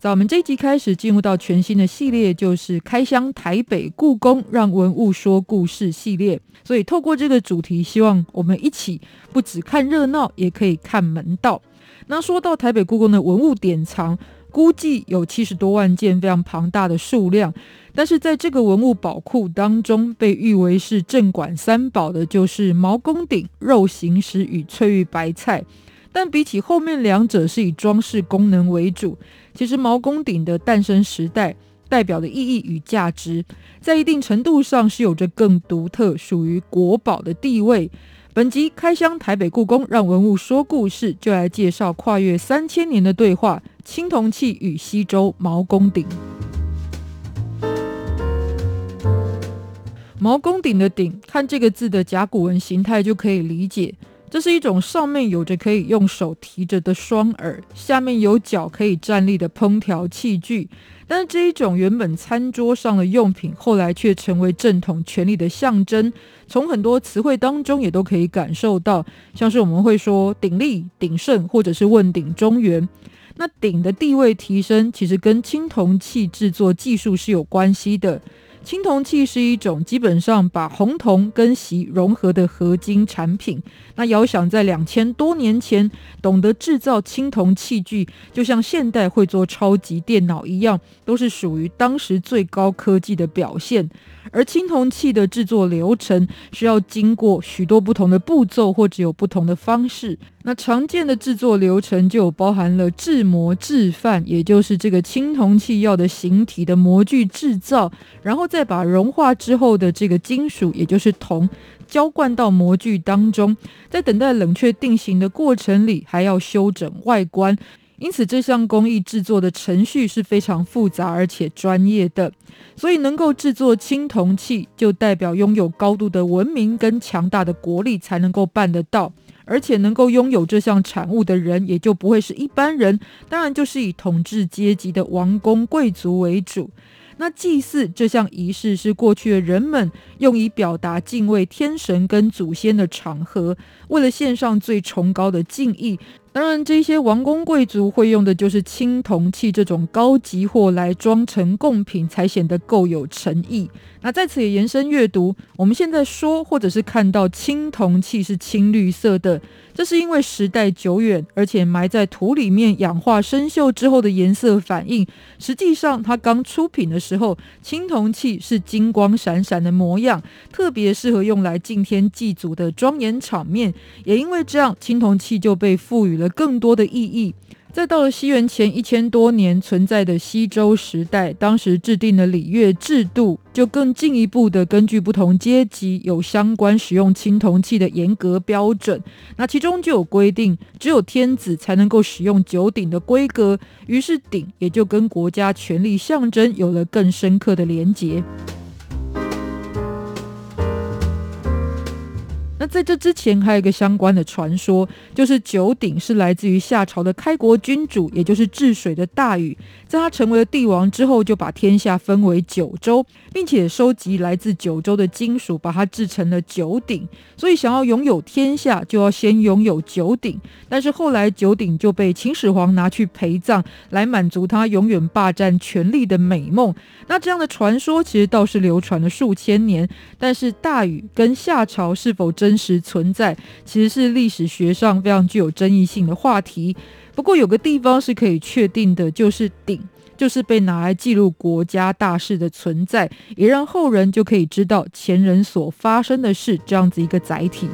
在我们这一集开始，进入到全新的系列，就是开箱台北故宫，让文物说故事系列。所以，透过这个主题，希望我们一起不只看热闹，也可以看门道。那说到台北故宫的文物典藏，估计有七十多万件，非常庞大的数量。但是在这个文物宝库当中，被誉为是镇馆三宝的，就是毛公鼎、肉形石与翠玉白菜。但比起后面两者是以装饰功能为主，其实毛公鼎的诞生时代代表的意义与价值，在一定程度上是有着更独特、属于国宝的地位。本集开箱台北故宫，让文物说故事，就来介绍跨越三千年的对话——青铜器与西周毛公鼎。毛公鼎的鼎，看这个字的甲骨文形态就可以理解，这是一种上面有着可以用手提着的双耳，下面有脚可以站立的烹调器具。但是这一种原本餐桌上的用品，后来却成为正统权力的象征。从很多词汇当中也都可以感受到，像是我们会说鼎立、鼎盛，或者是问鼎中原。那鼎的地位提升，其实跟青铜器制作技术是有关系的。青铜器是一种基本上把红铜跟锡融合的合金产品。那遥想在两千多年前，懂得制造青铜器具，就像现代会做超级电脑一样，都是属于当时最高科技的表现。而青铜器的制作流程需要经过许多不同的步骤，或者有不同的方式。那常见的制作流程就包含了制模、制范，也就是这个青铜器要的形体的模具制造，然后再把融化之后的这个金属，也就是铜，浇灌到模具当中，在等待冷却定型的过程里，还要修整外观。因此，这项工艺制作的程序是非常复杂而且专业的。所以，能够制作青铜器，就代表拥有高度的文明跟强大的国力才能够办得到。而且，能够拥有这项产物的人，也就不会是一般人，当然就是以统治阶级的王公贵族为主。那祭祀这项仪式是过去的人们用以表达敬畏天神跟祖先的场合，为了献上最崇高的敬意。当然，这些王公贵族会用的就是青铜器这种高级货来装成贡品，才显得够有诚意。那在此也延伸阅读，我们现在说或者是看到青铜器是青绿色的，这是因为时代久远，而且埋在土里面氧化生锈之后的颜色反应。实际上，它刚出品的时候，青铜器是金光闪闪的模样，特别适合用来敬天祭祖的庄严场面。也因为这样，青铜器就被赋予了更多的意义。再到了西元前一千多年存在的西周时代，当时制定的礼乐制度，就更进一步的根据不同阶级有相关使用青铜器的严格标准。那其中就有规定，只有天子才能够使用九鼎的规格，于是鼎也就跟国家权力象征有了更深刻的连结。在这之前，还有一个相关的传说，就是九鼎是来自于夏朝的开国君主，也就是治水的大禹，在他成为了帝王之后，就把天下分为九州，并且收集来自九州的金属，把它制成了九鼎。所以，想要拥有天下，就要先拥有九鼎。但是后来，九鼎就被秦始皇拿去陪葬，来满足他永远霸占权力的美梦。那这样的传说其实倒是流传了数千年，但是大禹跟夏朝是否真实存在，其实是历史学上非常具有争议性的话题。不过有个地方是可以确定的，就是鼎，就是被拿来记录国家大事的存在，也让后人就可以知道前人所发生的事，这样子一个载体。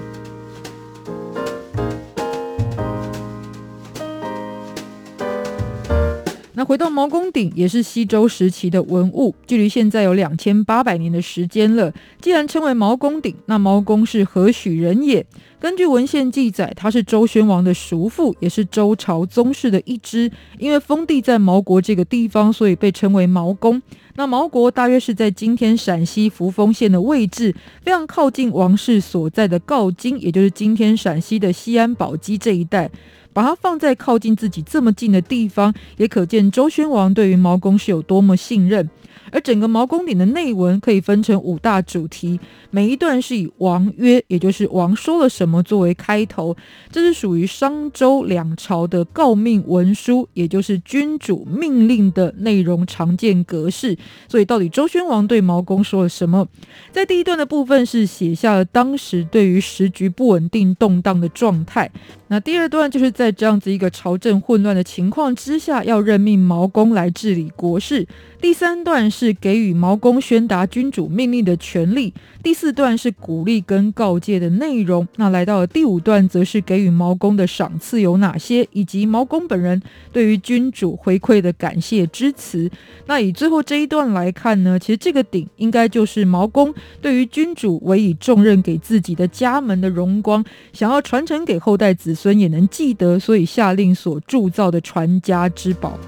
那回到毛公鼎，也是西周时期的文物，距离现在有两千八百年的时间了。既然称为毛公鼎，那毛公是何许人也？根据文献记载，他是周宣王的叔父，也是周朝宗室的一支。因为封地在毛国这个地方，所以被称为毛公。那毛国大约是在今天陕西扶风县的位置，非常靠近王室所在的镐京，也就是今天陕西的西安宝鸡这一带。把它放在靠近自己这么近的地方，也可见周宣王对于毛公是有多么信任。而整个毛公鼎的内文可以分成五大主题，每一段是以“王曰”，也就是王说了什么作为开头，这是属于商周两朝的诰命文书，也就是君主命令的内容常见格式。所以，到底周宣王对毛公说了什么？在第一段的部分是写下了当时对于时局不稳定动荡的状态。那第二段就是在这样子一个朝政混乱的情况之下，要任命毛公来治理国事。第三段是给予毛公宣达君主命令的权利，第四段是鼓励跟告诫的内容。那来到了第五段，则是给予毛公的赏赐有哪些，以及毛公本人对于君主回馈的感谢之词。那以最后这一段来看呢，其实这个鼎应该就是毛公对于君主委以重任给自己的家门的荣光，想要传承给后代子孙也能记得，所以下令所铸造的传家之宝。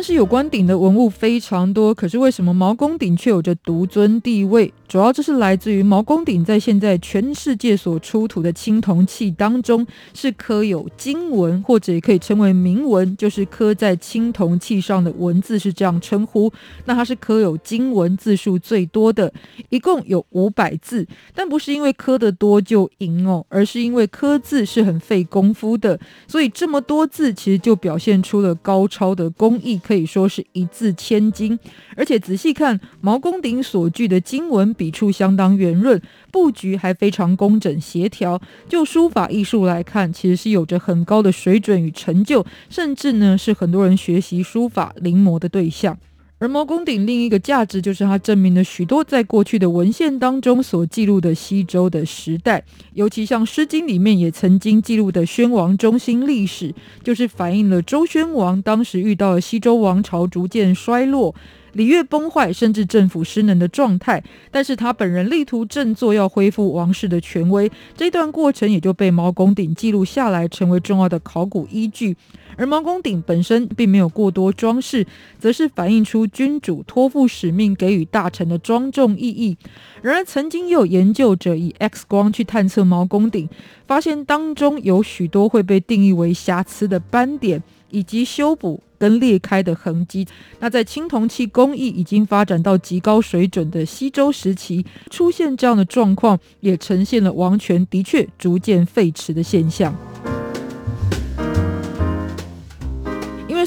但是有关鼎的文物非常多，可是为什么毛公鼎却有着独尊地位？主要这是来自于毛公鼎在现在全世界所出土的青铜器当中，是刻有金文，或者也可以称为铭文，就是刻在青铜器上的文字是这样称呼。那它是刻有金文字数最多的，一共有五百字。但不是因为刻得多就赢哦，而是因为刻字是很费功夫的，所以这么多字其实就表现出了高超的工艺，可以说是一字千金。而且仔细看毛公鼎所具的经文。笔触相当圆润，布局还非常工整协调。就书法艺术来看，其实是有着很高的水准与成就，甚至呢是很多人学习书法临摹的对象。而毛公鼎另一个价值，就是它证明了许多在过去的文献当中所记录的西周的时代，尤其像《诗经》里面也曾经记录的宣王中心历史，就是反映了周宣王当时遇到了西周王朝逐渐衰落。礼乐崩坏，甚至政府失能的状态，但是他本人力图振作，要恢复王室的权威。这段过程也就被毛公鼎记录下来，成为重要的考古依据。而毛公鼎本身并没有过多装饰，则是反映出君主托付使命给予大臣的庄重意义。然而，曾经又有研究者以 X 光去探测毛公鼎，发现当中有许多会被定义为瑕疵的斑点，以及修补。跟裂开的痕迹，那在青铜器工艺已经发展到极高水准的西周时期，出现这样的状况，也呈现了王权的确逐渐废弛的现象。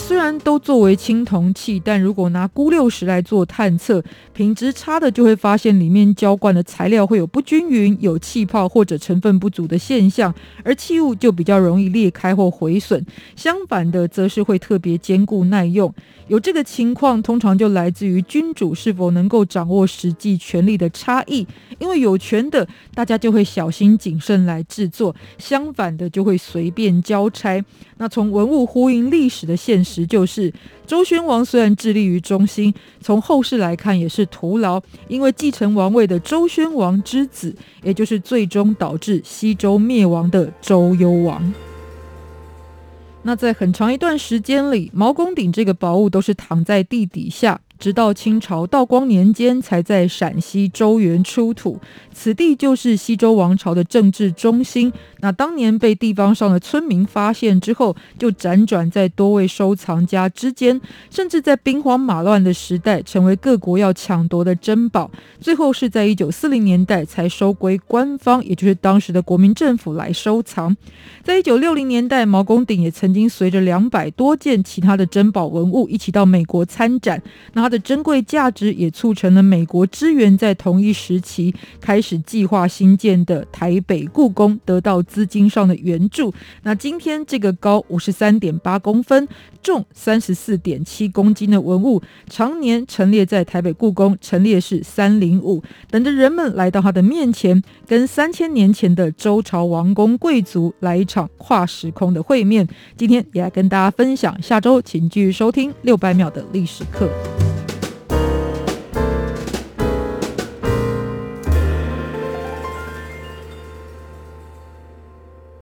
虽然都作为青铜器，但如果拿鈷六十来做探测，品质差的就会发现里面浇灌的材料会有不均匀、有气泡或者成分不足的现象，而器物就比较容易裂开或毁损。相反的，则是会特别坚固耐用。有这个情况，通常就来自于君主是否能够掌握实际权力的差异。因为有权的，大家就会小心谨慎来制作；相反的，就会随便交差。那从文物呼应历史的现实，就是周宣王虽然致力于中心，从后世来看也是徒劳，因为继承王位的周宣王之子，也就是最终导致西周灭亡的周幽王。那在很长一段时间里，毛公鼎这个宝物都是躺在地底下。直到清朝道光年间，才在陕西周原出土。此地就是西周王朝的政治中心。那当年被地方上的村民发现之后，就辗转在多位收藏家之间，甚至在兵荒马乱的时代，成为各国要抢夺的珍宝。最后是在一九四零年代才收归官方，也就是当时的国民政府来收藏。在一九六零年代，毛公鼎也曾经随着两百多件其他的珍宝文物一起到美国参展。那的珍贵价值也促成了美国支援在同一时期开始计划新建的台北故宫得到资金上的援助。那今天这个高五十三点八公分、重三十四点七公斤的文物，常年陈列在台北故宫陈列室三零五，等着人们来到他的面前，跟三千年前的周朝王公贵族来一场跨时空的会面。今天也来跟大家分享，下周请继续收听六百秒的历史课。